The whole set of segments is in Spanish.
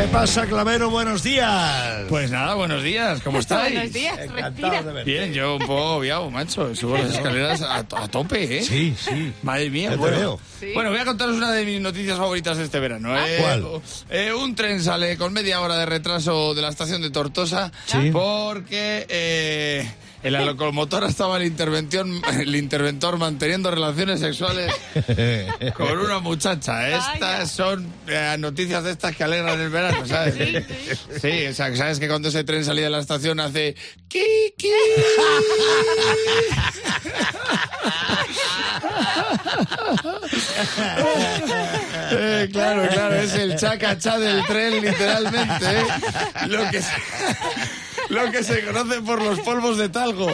¿Qué pasa, Clavero? Buenos días. Pues nada, buenos días, ¿cómo estáis? Buenos días, Encantado de verte. Bien, yo un poco obviado, macho. Subo las escaleras a, to- a tope, ¿eh? Sí, sí. Madre mía, bueno. veo. Sí. Bueno, voy a contaros una de mis noticias favoritas de este verano. ¿eh? ¿Cuál? Eh, un tren sale con media hora de retraso de la estación de Tortosa Sí. porque eh, en la locomotora estaba el, intervención, el interventor manteniendo relaciones sexuales con una muchacha. Estas son eh, noticias de estas que alegran el verano, ¿sabes? Sí, Sí, o sea, sabes que cuando ese tren salía de la estación hace... "Ki, ki". Eh, claro, claro, es el chacachá del tren, literalmente. ¿eh? Lo, que lo que se conoce por los polvos de talgo.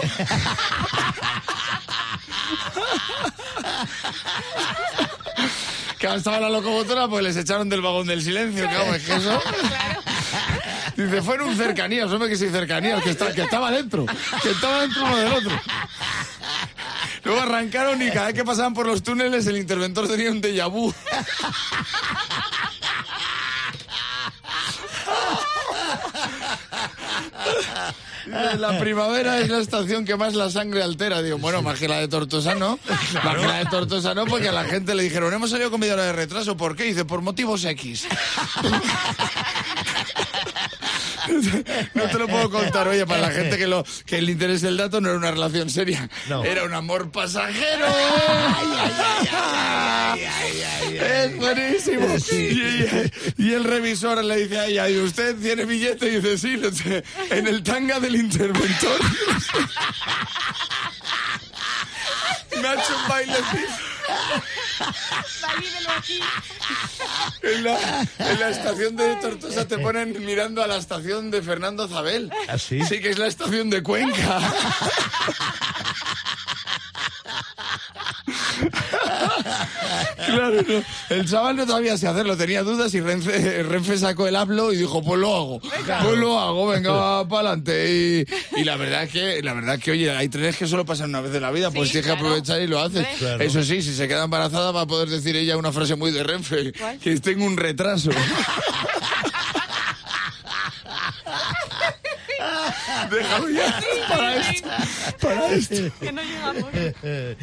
Que la locomotora, pues les echaron del vagón del silencio, claro, es que eso... Dice, fue en un cercanías, hombre que sí cercanías, que, está- que estaba dentro, que estaba dentro uno del otro. Luego arrancaron y cada vez que pasaban por los túneles el interventor tenía un déjà vu. La primavera es la estación que más la sangre altera. Digo, bueno, más que la de Tortosa no. Más que la de Tortosa no, porque a la gente le dijeron, hemos salido con media hora de retraso. ¿Por qué? Dice, por motivos X. No te lo puedo contar, oye, para la gente que, lo, que el interés del dato no era una relación seria. No. Era un amor pasajero. Es buenísimo. Y, y el revisor le dice a ella, ¿y usted tiene billete? Y dice, sí, en el tanga del interventor. Me ha hecho un baile Valídelo aquí. en la, en la estación de Tortosa te ponen mirando a la estación de Fernando Zabel. ¿Ah, sí? Sí, que es la estación de Cuenca. Claro, no. El chaval no sabía si hacerlo, tenía dudas y Renfe, Renfe sacó el hablo y dijo, pues lo hago, pues lo hago, venga, para adelante. Y, y la verdad es que, la verdad es que, oye, hay trenes que solo pasan una vez en la vida, pues Sí, tienes que aprovechar y lo haces. Claro. Eso sí, si se queda embarazada va a poder decir ella una frase muy de Renfe, ¿Cuál? que tengo un retraso. Déjalo ya, para esto, para esto. Que no llegamos.